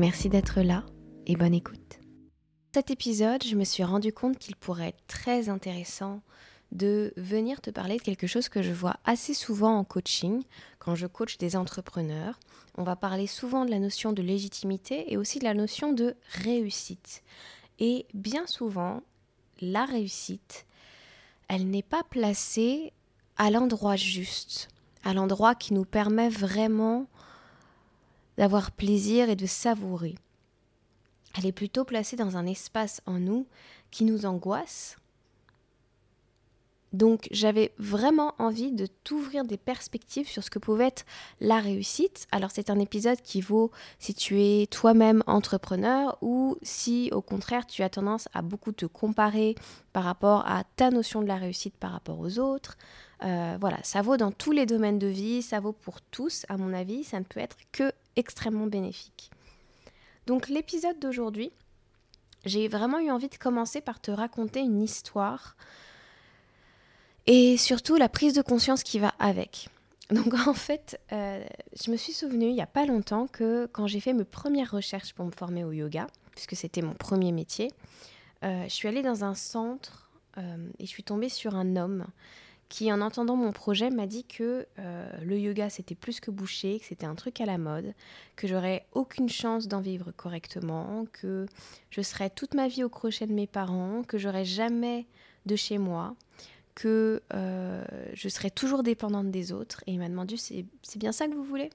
Merci d'être là et bonne écoute. Cet épisode, je me suis rendu compte qu'il pourrait être très intéressant de venir te parler de quelque chose que je vois assez souvent en coaching quand je coach des entrepreneurs. On va parler souvent de la notion de légitimité et aussi de la notion de réussite. Et bien souvent, la réussite, elle n'est pas placée à l'endroit juste, à l'endroit qui nous permet vraiment d'avoir plaisir et de savourer. Elle est plutôt placée dans un espace en nous qui nous angoisse. Donc j'avais vraiment envie de t'ouvrir des perspectives sur ce que pouvait être la réussite. Alors c'est un épisode qui vaut si tu es toi-même entrepreneur ou si au contraire tu as tendance à beaucoup te comparer par rapport à ta notion de la réussite par rapport aux autres. Euh, voilà, ça vaut dans tous les domaines de vie, ça vaut pour tous à mon avis, ça ne peut être que extrêmement bénéfique. Donc l'épisode d'aujourd'hui, j'ai vraiment eu envie de commencer par te raconter une histoire et surtout la prise de conscience qui va avec. Donc en fait, euh, je me suis souvenue il n'y a pas longtemps que quand j'ai fait mes premières recherches pour me former au yoga, puisque c'était mon premier métier, euh, je suis allée dans un centre euh, et je suis tombée sur un homme qui, en entendant mon projet, m'a dit que euh, le yoga c'était plus que bouché, que c'était un truc à la mode, que j'aurais aucune chance d'en vivre correctement, que je serais toute ma vie au crochet de mes parents, que j'aurais jamais de chez moi, que euh, je serais toujours dépendante des autres. Et il m'a demandé c'est bien ça que vous voulez?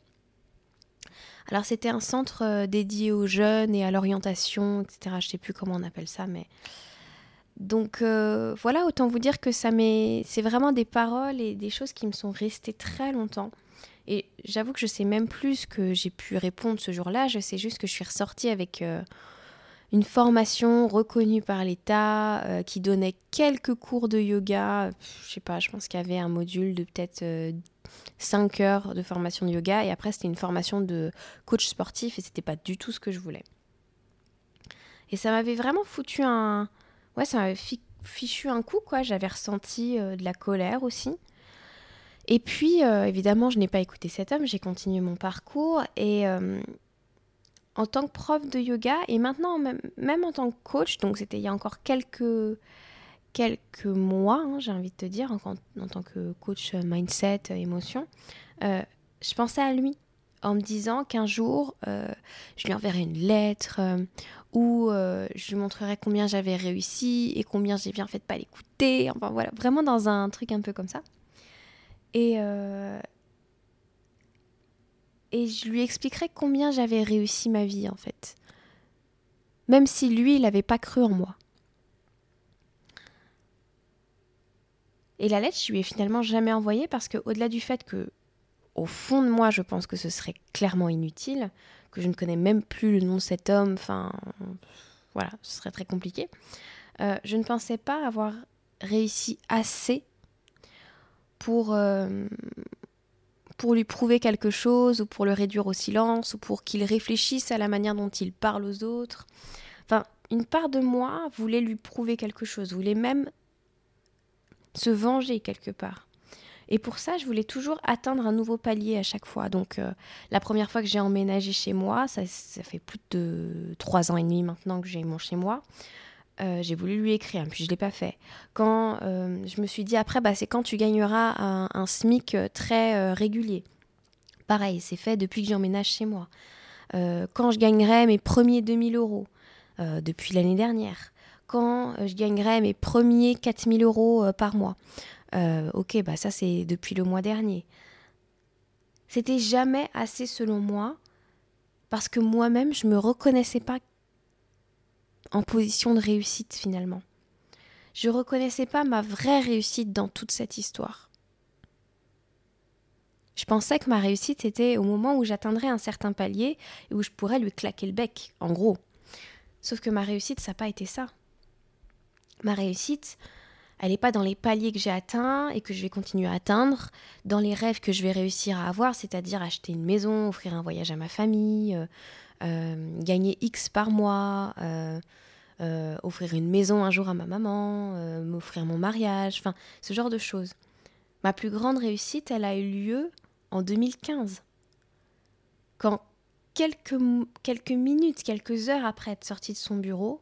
Alors c'était un centre euh, dédié aux jeunes et à l'orientation, etc. Je sais plus comment on appelle ça, mais donc euh, voilà, autant vous dire que ça c'est vraiment des paroles et des choses qui me sont restées très longtemps. Et j'avoue que je sais même plus ce que j'ai pu répondre ce jour-là. Je sais juste que je suis ressortie avec euh, une formation reconnue par l'État euh, qui donnait quelques cours de yoga. Je sais pas, je pense qu'il y avait un module de peut-être 5 heures de formation de yoga et après c'était une formation de coach sportif et c'était pas du tout ce que je voulais. Et ça m'avait vraiment foutu un, ouais, ça m'avait fichu un coup, quoi. J'avais ressenti euh, de la colère aussi. Et puis, euh, évidemment, je n'ai pas écouté cet homme, j'ai continué mon parcours. Et euh, en tant que prof de yoga, et maintenant, même, même en tant que coach, donc c'était il y a encore quelques, quelques mois, hein, j'ai envie de te dire, en, en, tant que coach mindset, émotion, je pensais à lui en me disant qu'un jour, je lui enverrai une lettre où euh, je lui montrerai combien j'avais réussi et combien j'ai bien fait de pas l'écouter. Enfin voilà, vraiment dans un truc un peu comme ça. Et, et je lui expliquerai combien j'avais réussi ma vie en fait. Même si lui, il n'avait pas cru en moi. Et la lettre, je lui ai finalement jamais envoyée parce que, au-delà du fait que au fond de moi, je pense que ce serait clairement inutile, je ne connais même plus le nom de cet homme, enfin, voilà, ce serait très compliqué. Euh, je ne pensais pas avoir réussi assez pour, euh, pour lui prouver quelque chose, ou pour le réduire au silence, ou pour qu'il réfléchisse à la manière dont il parle aux autres. Enfin, une part de moi voulait lui prouver quelque chose, voulait même se venger quelque part. Et pour ça, je voulais toujours atteindre un nouveau palier à chaque fois. Donc, euh, la première fois que j'ai emménagé chez moi, ça, fait plus de trois ans et demi maintenant que j'ai mon chez moi. Euh, j'ai voulu lui écrire, puis je ne l'ai pas fait. Quand euh, je me suis dit après, bah, c'est quand tu gagneras un, SMIC très régulier. Pareil, c'est fait depuis que j'emménage chez moi. quand je gagnerai mes premiers 2000 euros, depuis l'année dernière. Quand je gagnerai mes premiers 4000 euros par mois. Euh, ok, bah ça c'est depuis le mois dernier. C'était jamais assez selon moi parce que moi-même je me reconnaissais pas en position de réussite finalement. Je reconnaissais pas ma vraie réussite dans toute cette histoire. Je pensais que ma réussite était au moment où j'atteindrais un certain palier et où je pourrais lui claquer le bec, en gros. Sauf que ma réussite, ça n'a pas été ça. Ma réussite, elle n'est pas dans les paliers que j'ai atteints et que je vais continuer à atteindre, dans les rêves que je vais réussir à avoir, c'est-à-dire acheter une maison, offrir un voyage à ma famille, euh, euh, gagner X par mois, euh, offrir une maison un jour à ma maman, m'offrir mon mariage, enfin ce genre de choses. Ma plus grande réussite, elle a eu lieu en 2015, quand quelques, quelques minutes, quelques heures après être sortie de son bureau,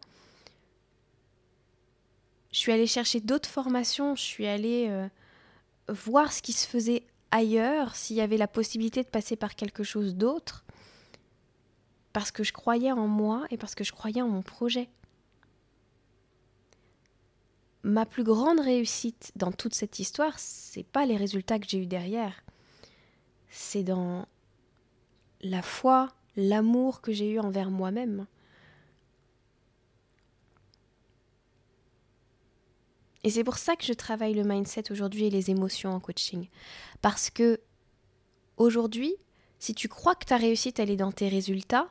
je suis allée chercher d'autres formations, je suis allée euh, voir ce qui se faisait ailleurs, s'il y avait la possibilité de passer par quelque chose d'autre, parce que je croyais en moi et parce que je croyais en mon projet. Ma plus grande réussite dans toute cette histoire, c'est pas les résultats que j'ai eus derrière, c'est dans la foi, l'amour que j'ai eu envers moi-même. Et c'est pour ça que je travaille le mindset aujourd'hui et les émotions en coaching. Parce que aujourd'hui, si tu crois que ta réussite, elle est dans tes résultats,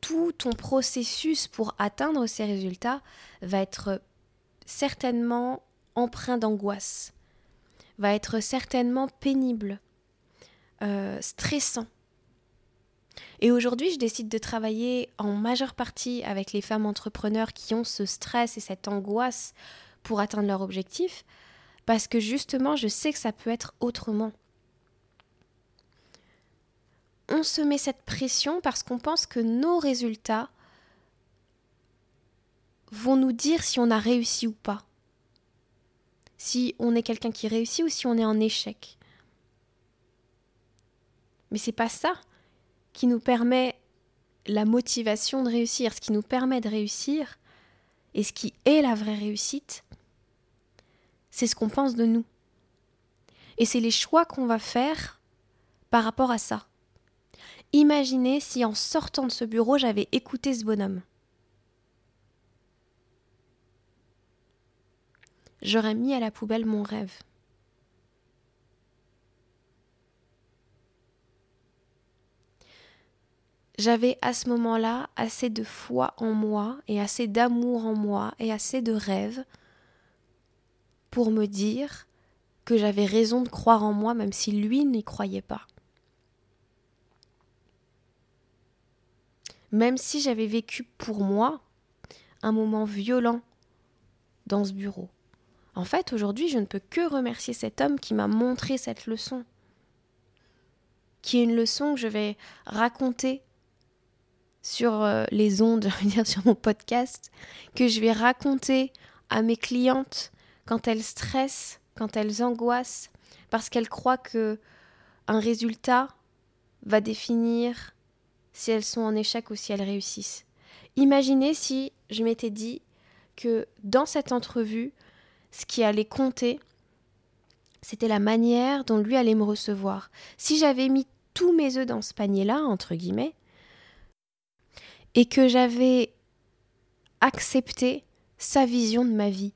tout ton processus pour atteindre ces résultats va être certainement empreint d'angoisse, va être certainement pénible, euh, stressant. Et aujourd'hui, je décide de travailler en majeure partie avec les femmes entrepreneurs qui ont ce stress et cette angoisse pour atteindre leur objectif, parce que justement, je sais que ça peut être autrement. On se met cette pression parce qu'on pense que nos résultats vont nous dire si on a réussi ou pas. Si on est quelqu'un qui réussit ou si on est en échec. Mais c'est pas ça qui nous permet la motivation de réussir. Ce qui nous permet de réussir et ce qui est la vraie réussite, c'est ce qu'on pense de nous. Et c'est les choix qu'on va faire par rapport à ça. Imaginez si en sortant de ce bureau, j'avais écouté ce bonhomme. J'aurais mis à la poubelle mon rêve. J'avais à ce moment-là assez de foi en moi et assez d'amour en moi et assez de rêves pour me dire que j'avais raison de croire en moi même si lui n'y croyait pas. Même si j'avais vécu pour moi un moment violent dans ce bureau. En fait, aujourd'hui, je ne peux que remercier cet homme qui m'a montré cette leçon. Qui est une leçon que je vais raconter sur euh, les ondes, je veux sur mon podcast, que je vais raconter à mes clientes quand elles stressent, quand elles angoissent, parce qu'elles croient que un résultat va définir si elles sont en échec ou si elles réussissent. Imaginez si je m'étais dit que dans cette entrevue, ce qui allait compter, c'était la manière dont lui allait me recevoir. Si j'avais mis tous mes œufs dans ce panier-là, entre guillemets, et que j'avais accepté sa vision de ma vie,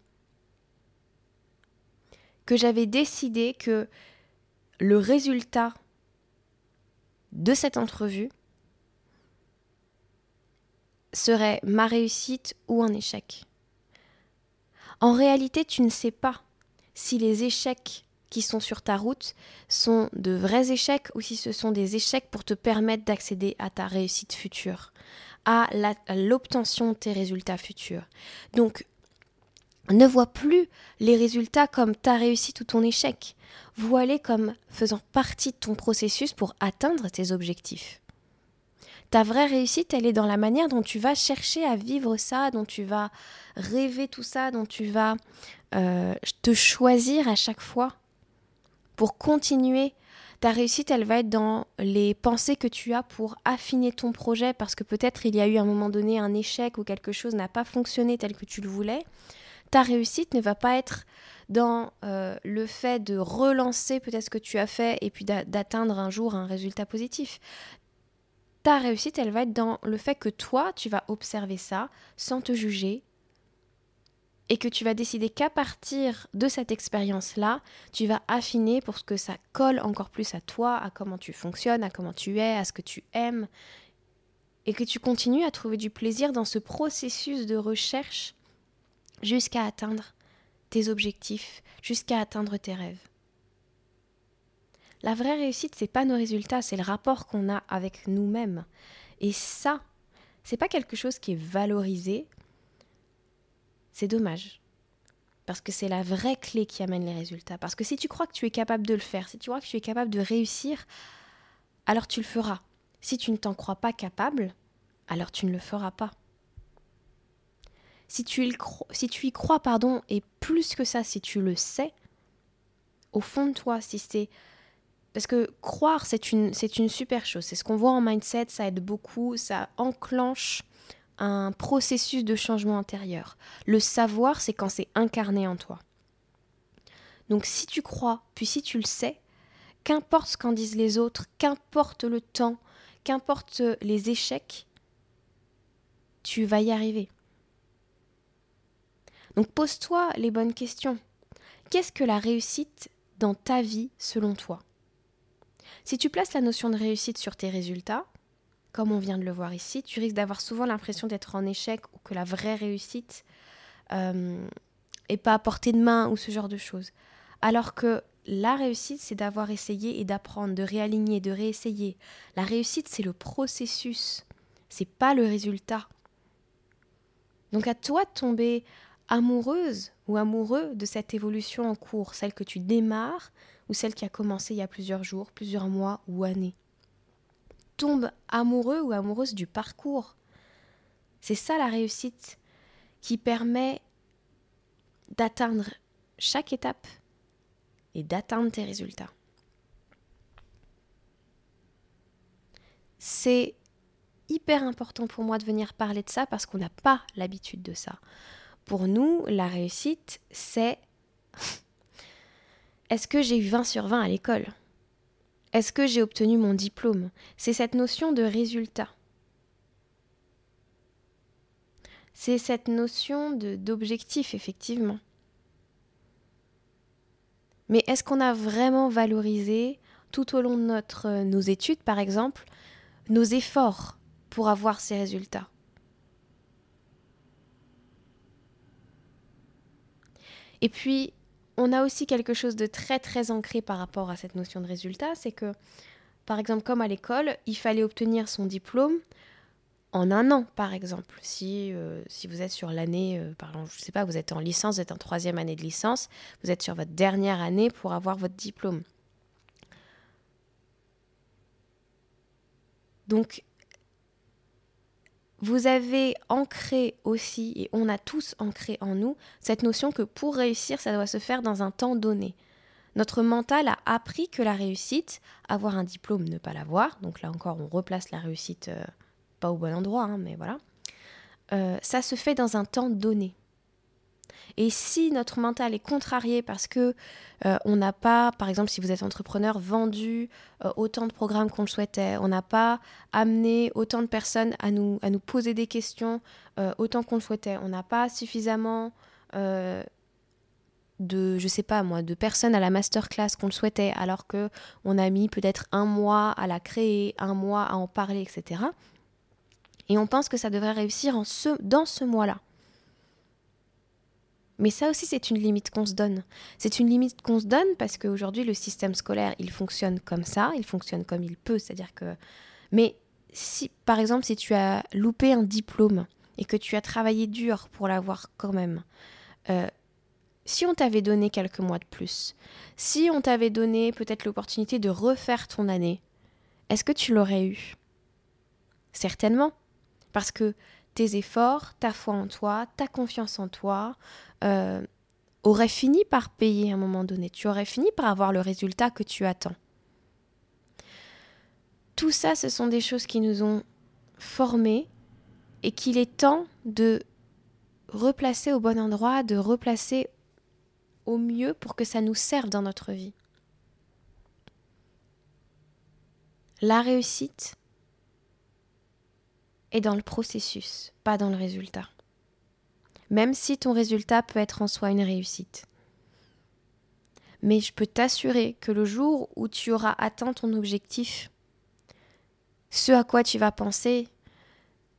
j'avais décidé que le résultat de cette entrevue serait ma réussite ou un échec. En réalité, tu ne sais pas si les échecs qui sont sur ta route sont de vrais échecs ou si ce sont des échecs pour te permettre d'accéder à ta réussite future, à l'obtention de tes résultats futurs. Donc, ne vois plus les résultats comme ta réussite ou ton échec. Vois-les comme faisant partie de ton processus pour atteindre tes objectifs. Ta vraie réussite, elle est dans la manière dont tu vas chercher à vivre ça, dont tu vas rêver tout ça, dont tu vas euh, te choisir à chaque fois pour continuer. Ta réussite, elle va être dans les pensées que tu as pour affiner ton projet parce que peut-être il y a eu à un moment donné un échec ou quelque chose n'a pas fonctionné tel que tu le voulais ta réussite ne va pas être dans euh, le fait de relancer peut-être ce que tu as fait et puis d'atteindre un jour un résultat positif. Ta réussite, elle va être dans le fait que toi, tu vas observer ça sans te juger et que tu vas décider qu'à partir de cette expérience-là, tu vas affiner pour que ça colle encore plus à toi, à comment tu fonctionnes, à comment tu es, à ce que tu aimes, et que tu continues à trouver du plaisir dans ce processus de recherche jusqu'à atteindre tes objectifs, jusqu'à atteindre tes rêves. La vraie réussite, c'est pas nos résultats, c'est le rapport qu'on a avec nous-mêmes. Et ça, c'est pas quelque chose qui est valorisé, c'est dommage. Parce que c'est la vraie clé qui amène les résultats. Parce que si tu crois que tu es capable de le faire, si tu crois que tu es capable de réussir, alors tu le feras. Si tu ne t'en crois pas capable, alors tu ne le feras pas. Si tu, y crois, pardon, et plus que ça, si tu le sais, au fond de toi, si c'est... Parce que croire, c'est une, c'est une super chose. C'est ce qu'on voit en mindset, ça aide beaucoup, ça enclenche un processus de changement intérieur. Le savoir, c'est quand c'est incarné en toi. Donc si tu crois, puis si tu le sais, qu'importe ce qu'en disent les autres, qu'importe le temps, qu'importe les échecs, tu vas y arriver. Donc pose-toi les bonnes questions. Qu'est-ce que la réussite dans ta vie selon toi? Si tu places la notion de réussite sur tes résultats, comme on vient de le voir ici, tu risques d'avoir souvent l'impression d'être en échec ou que la vraie réussite euh, est pas à portée de main ou ce genre de choses. Alors que la réussite, c'est d'avoir essayé et d'apprendre, de réaligner, de réessayer. La réussite, c'est le processus, c'est pas le résultat. Donc à toi de tomber amoureuse ou amoureux de cette évolution en cours, celle que tu démarres ou celle qui a commencé il y a plusieurs jours, plusieurs mois ou années tombe amoureux ou amoureuse du parcours. C'est ça la réussite qui permet d'atteindre chaque étape et d'atteindre tes résultats. C'est hyper important pour moi de venir parler de ça parce qu'on n'a pas l'habitude de ça. Pour nous, la réussite, c'est est-ce que j'ai eu 20 sur 20 à l'école? Est-ce que j'ai obtenu mon diplôme? C'est cette notion de résultat. C'est cette notion d'objectif, effectivement. Mais est-ce qu'on a vraiment valorisé, tout au long de notre, nos études par exemple, nos efforts pour avoir ces résultats? Et puis, on a aussi quelque chose de très très ancré par rapport à cette notion de résultat, c'est que, par exemple, comme à l'école, il fallait obtenir son diplôme en un an, par exemple. Si, euh, si vous êtes sur l'année, euh, pardon, je ne sais pas, vous êtes en licence, vous êtes en troisième année de licence, vous êtes sur votre dernière année pour avoir votre diplôme. Donc, vous avez ancré aussi, et on a tous ancré en nous, cette notion que pour réussir, ça doit se faire dans un temps donné. Notre mental a appris que la réussite, avoir un diplôme, ne pas l'avoir, donc là encore on replace la réussite euh, pas au bon endroit, hein, mais voilà, euh, ça se fait dans un temps donné. Et si notre mental est contrarié parce que euh, on n'a pas, par exemple, si vous êtes entrepreneur, vendu euh, autant de programmes qu'on le souhaitait, on n'a pas amené autant de personnes à nous, poser des questions euh, autant qu'on le souhaitait, on n'a pas suffisamment de, je sais pas moi, de personnes à la masterclass qu'on le souhaitait, alors que on a mis peut-être un mois à la créer, un mois à en parler, etc. Et on pense que ça devrait réussir en dans ce mois-là. Mais ça aussi, c'est une limite qu'on se donne. C'est une limite qu'on se donne parce qu'aujourd'hui, le système scolaire, il fonctionne comme ça, il fonctionne comme il peut. C'est-à-dire que. Mais si, par exemple, si tu as loupé un diplôme et que tu as travaillé dur pour l'avoir quand même, euh, si on t'avait donné quelques mois de plus, si on t'avait donné peut-être l'opportunité de refaire ton année, est-ce que tu l'aurais eu? Certainement. Parce que tes efforts, ta foi en toi, ta confiance en toi, euh, aurait fini par payer à un moment donné. Tu aurais fini par avoir le résultat que tu attends. Tout ça, ce sont des choses qui nous ont formés et qu'il est temps de replacer au bon endroit, de replacer au mieux pour que ça nous serve dans notre vie. La réussite est dans le processus, pas dans le résultat. même si ton résultat peut être en soi une réussite. Mais je peux t'assurer que le jour où tu auras atteint ton objectif, ce à quoi tu vas penser,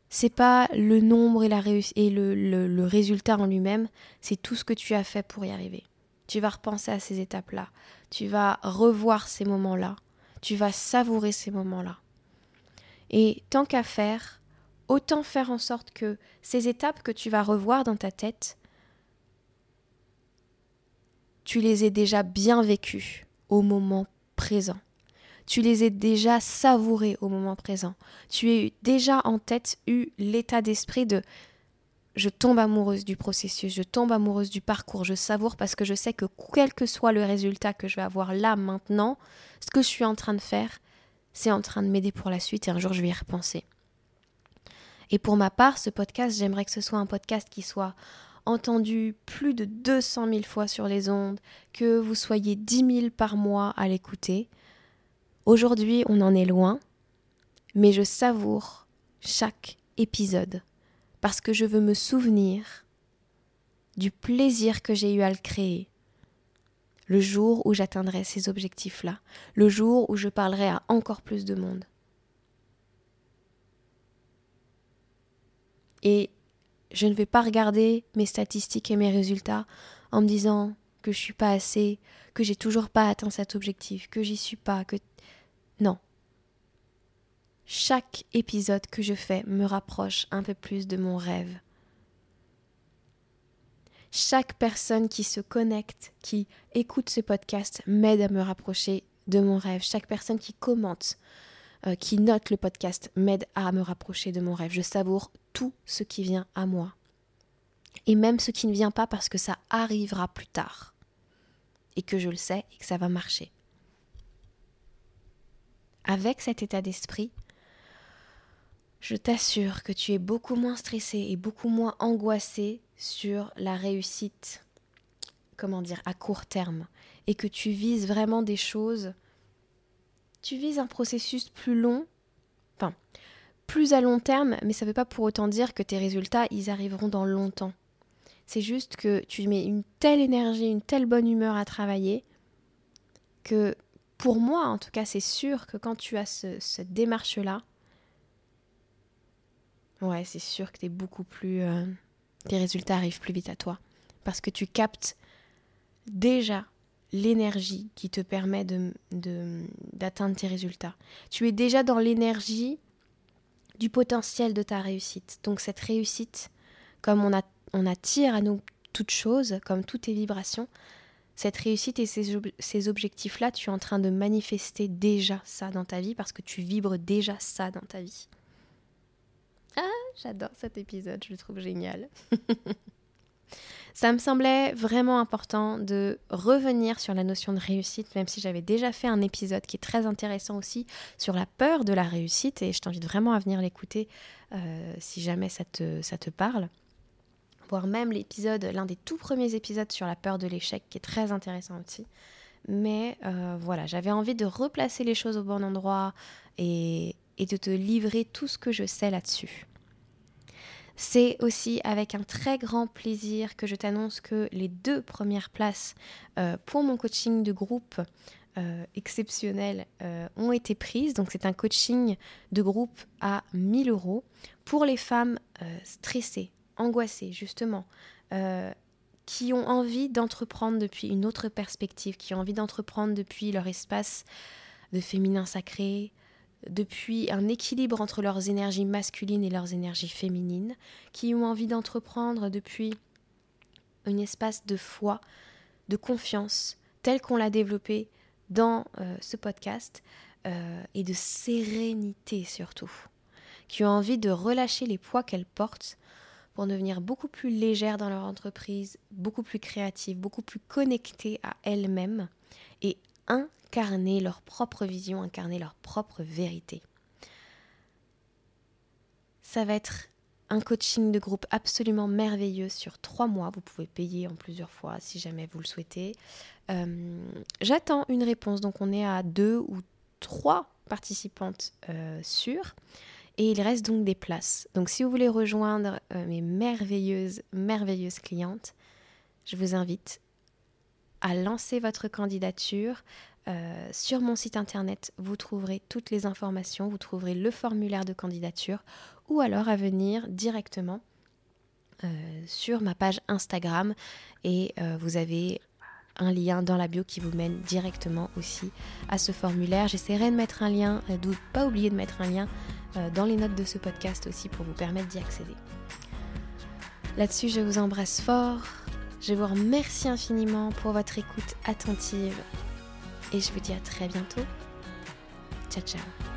c'est pas le nombre et, la et le, le résultat en lui-même, c'est tout ce que tu as fait pour y arriver. Tu vas repenser à ces étapes-là, tu vas revoir ces moments-là, tu vas savourer ces moments-là. Et tant qu'à faire, autant faire en sorte que ces étapes que tu vas revoir dans ta tête, tu les aies déjà bien vécues au moment présent tu les as déjà savourés au moment présent. Tu as déjà en tête eu l'état d'esprit de je tombe amoureuse du processus, je tombe amoureuse du parcours, je savoure parce que je sais que quel que soit le résultat que je vais avoir là maintenant, ce que je suis en train de faire, c'est en train de m'aider pour la suite et un jour je vais y repenser. Et pour ma part, ce podcast, j'aimerais que ce soit un podcast qui soit entendu plus de 200 000 fois sur les ondes, que vous soyez 10 000 par mois à l'écouter, Aujourd'hui, on en est loin, mais je savoure chaque épisode parce que je veux me souvenir du plaisir que j'ai eu à le créer. Le jour où j'atteindrai ces objectifs-là, le jour où je parlerai à encore plus de monde. Et je ne vais pas regarder mes statistiques et mes résultats en me disant que je suis pas assez, que j'ai toujours pas atteint cet objectif, que j'y suis pas, que non. Chaque épisode que je fais me rapproche un peu plus de mon rêve. Chaque personne qui se connecte, qui écoute ce podcast, m'aide à me rapprocher de mon rêve. Chaque personne qui commente, euh, qui note le podcast, m'aide à me rapprocher de mon rêve. Je savoure tout ce qui vient à moi. Et même ce qui ne vient pas parce que ça arrivera plus tard. Et que je le sais et que ça va marcher avec cet état d'esprit, je t'assure que tu es beaucoup moins stressé et beaucoup moins angoissé sur la réussite, comment dire, à court terme, et que tu vises vraiment des choses, tu vises un processus plus long, enfin, plus à long terme, mais ça ne veut pas pour autant dire que tes résultats, ils arriveront dans longtemps. C'est juste que tu mets une telle énergie, une telle bonne humeur à travailler, que pour moi, en tout cas, c'est sûr que quand tu as cette démarche-là, ouais, c'est sûr que beaucoup plus. Euh, tes résultats arrivent plus vite à toi. Parce que tu captes déjà l'énergie qui te permet d'atteindre de, d'atteindre tes résultats. Tu es déjà dans l'énergie du potentiel de ta réussite. Donc cette réussite, comme on, a, on attire à nous toutes choses, comme toutes tes vibrations, cette réussite et ces, objectifs-là, tu es en train de manifester déjà ça dans ta vie parce que tu vibres déjà ça dans ta vie. Ah, j'adore cet épisode, je le trouve génial. ça me semblait vraiment important de revenir sur la notion de réussite, même si j'avais déjà fait un épisode qui est très intéressant aussi sur la peur de la réussite, et je t'invite vraiment à venir l'écouter euh, si jamais ça te parle voire même l'épisode, l'un des tout premiers épisodes sur la peur de l'échec, qui est très intéressant aussi. Mais euh, voilà, j'avais envie de replacer les choses au bon endroit et, de te livrer tout ce que je sais là-dessus. C'est aussi avec un très grand plaisir que je t'annonce que les deux premières places euh, pour mon coaching de groupe euh, exceptionnel ont été prises. Donc c'est un coaching de groupe à 1000 euros pour les femmes stressées, angoissés, justement, euh, qui ont envie d'entreprendre depuis une autre perspective, qui ont envie d'entreprendre depuis leur espace de féminin sacré, depuis un équilibre entre leurs énergies masculines et leurs énergies féminines, qui ont envie d'entreprendre depuis un espace de foi, de confiance, tel qu'on l'a développé dans euh, ce podcast, euh, et de sérénité surtout, qui ont envie de relâcher les poids qu'elles portent pour devenir beaucoup plus légères dans leur entreprise, beaucoup plus créatives, beaucoup plus connectées à elles-mêmes et incarner leur propre vision, incarner leur propre vérité. Ça va être un coaching de groupe absolument merveilleux sur trois mois. Vous pouvez payer en plusieurs fois si jamais vous le souhaitez. Euh, j'attends une réponse, donc on est à deux ou trois participantes euh, sûres. Et il reste donc des places. Donc si vous voulez rejoindre euh, mes merveilleuses, merveilleuses clientes, je vous invite à lancer votre candidature. Euh, sur mon site internet, vous trouverez toutes les informations, vous trouverez le formulaire de candidature ou alors à venir directement euh, sur ma page Instagram et vous avez un lien dans la bio qui vous mène directement aussi à ce formulaire. J'essaierai de mettre un lien, euh, de pas oublier de mettre un lien euh, dans les notes de ce podcast aussi pour vous permettre d'y accéder. Là-dessus, je vous embrasse fort. Je vous remercie infiniment pour votre écoute attentive et je vous dis à très bientôt. Ciao ciao